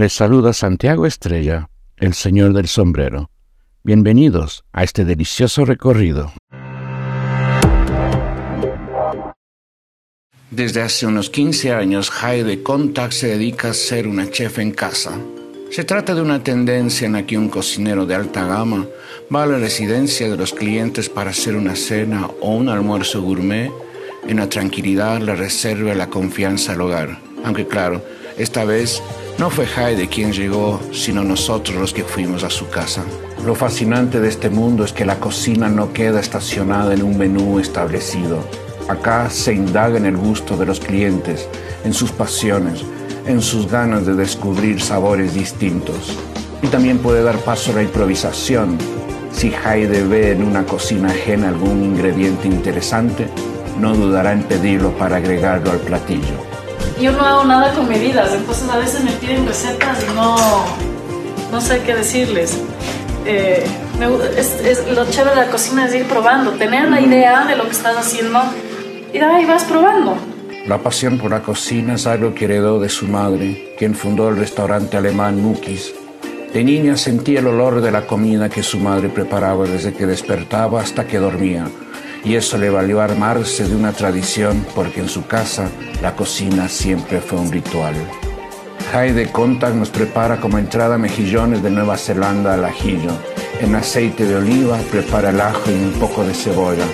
Les saluda Santiago Estrella, el señor del sombrero. Bienvenidos a este delicioso recorrido. Desde hace unos 15 años, Heide Contact se dedica a ser una chef en casa. Se trata de una tendencia en la que un cocinero de alta gama va a la residencia de los clientes para hacer una cena o un almuerzo gourmet en la tranquilidad, la reserva y la confianza al hogar. Aunque claro, esta vez no fue Heide quien llegó, sino nosotros los que fuimos a su casa. Lo fascinante de este mundo es que la cocina no queda estacionada en un menú establecido. Acá se indaga en el gusto de los clientes, en sus pasiones, en sus ganas de descubrir sabores distintos. Y también puede dar paso a la improvisación. Si Heide ve en una cocina ajena algún ingrediente interesante, no dudará en pedirlo para agregarlo al platillo yo no hago nada con medidas, entonces a veces me piden recetas y no, no sé qué decirles. Eh, es, lo chévere de la cocina es ir probando, tener la idea de lo que estás haciendo y ahí vas probando. La pasión por la cocina es algo que heredó de su madre, quien fundó el restaurante alemán Mukis. De niña sentía el olor de la comida que su madre preparaba desde que despertaba hasta que dormía y eso le valió armarse de una tradición porque en su casa la cocina siempre fue un ritual. Heide Contact nos prepara como entrada mejillones de Nueva Zelanda al ajillo. En aceite de oliva prepara el ajo y un poco de cebolla.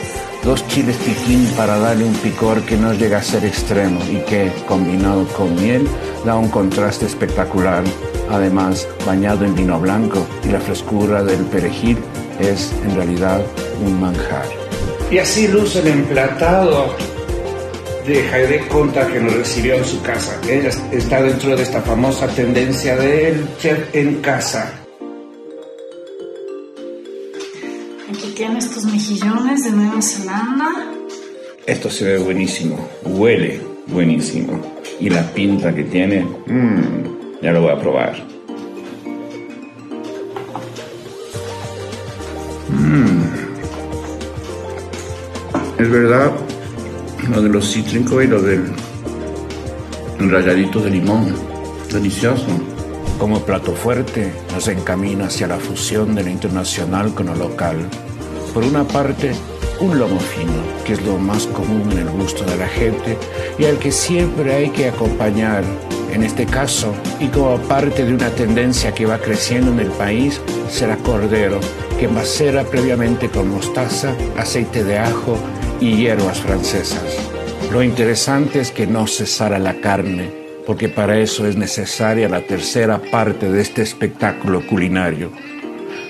Dos chiles piquín para darle un picor que no llega a ser extremo y que, combinado con miel, da un contraste espectacular. Además, bañado en vino blanco y la frescura del perejil es en realidad un manjar. Y así luce el emplatado de Heide Conta que nos recibió en su casa. Ella está dentro de esta famosa tendencia del chef en casa. Aquí tiene estos mejillones de Nueva Zelanda. Esto se ve buenísimo, huele buenísimo. Y la pinta que tiene, mmm, ya lo voy a probar. Mmm. Es verdad, lo de los cítricos y lo del rayadito de limón. Delicioso. Como plato fuerte, nos encamina hacia la fusión de lo internacional con lo local. Por una parte, un lomo fino, que es lo más común en el gusto de la gente y al que siempre hay que acompañar. En este caso, y como parte de una tendencia que va creciendo en el país, será cordero, que macera previamente con mostaza, aceite de ajo y hierbas francesas. Lo interesante es que no cesara la carne, porque para eso es necesaria la tercera parte de este espectáculo culinario.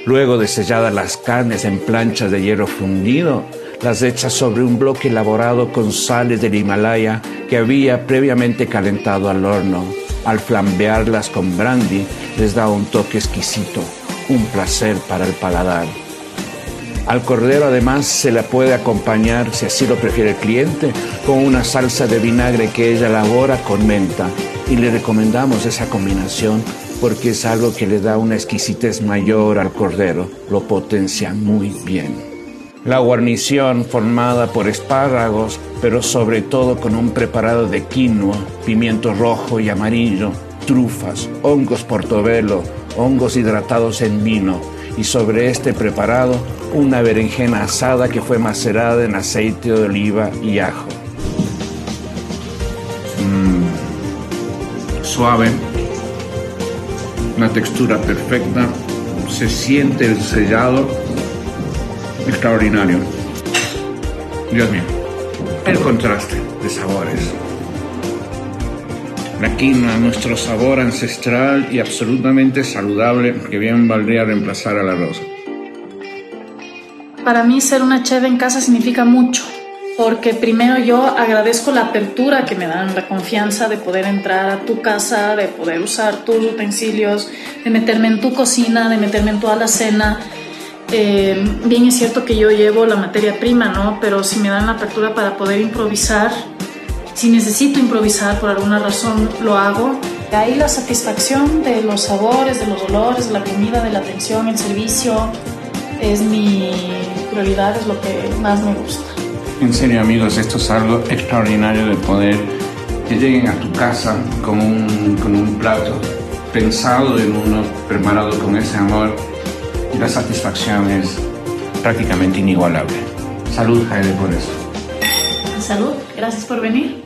Luego de selladas las carnes en planchas de hierro fundido, las echa sobre un bloque elaborado con sales del Himalaya que había previamente calentado al horno. Al flambearlas con brandy les da un toque exquisito, un placer para el paladar. Al cordero además se la puede acompañar, si así lo prefiere el cliente, con una salsa de vinagre que ella elabora con menta. Y le recomendamos esa combinación porque es algo que le da una exquisitez mayor al cordero, lo potencia muy bien. La guarnición formada por espárragos, pero sobre todo con un preparado de quinoa, pimiento rojo y amarillo, trufas, hongos portobelo, hongos hidratados en vino, y sobre este preparado una berenjena asada que fue macerada en aceite de oliva y ajo. Mm, suave, una textura perfecta, se siente el sellado extraordinario. Dios mío, el contraste de sabores. La quinoa, nuestro sabor ancestral y absolutamente saludable que bien valdría reemplazar al arroz. Para mí ser una chef en casa significa mucho, porque primero yo agradezco la apertura que me dan, la confianza de poder entrar a tu casa, de poder usar tus utensilios, de meterme en tu cocina, de meterme en toda la cena. Eh, bien es cierto que yo llevo la materia prima, ¿no? Pero si me dan la apertura para poder improvisar, si necesito improvisar por alguna razón, lo hago. Ahí la satisfacción de los sabores, de los olores, de la comida, de la atención, el servicio, es mi prioridad, es lo que más me gusta. En serio amigos, esto es algo extraordinario de poder que lleguen a tu casa con un, con un plato pensado en uno, preparado con ese amor y la satisfacción es prácticamente inigualable. Salud, Jaime, por eso. Salud, gracias por venir.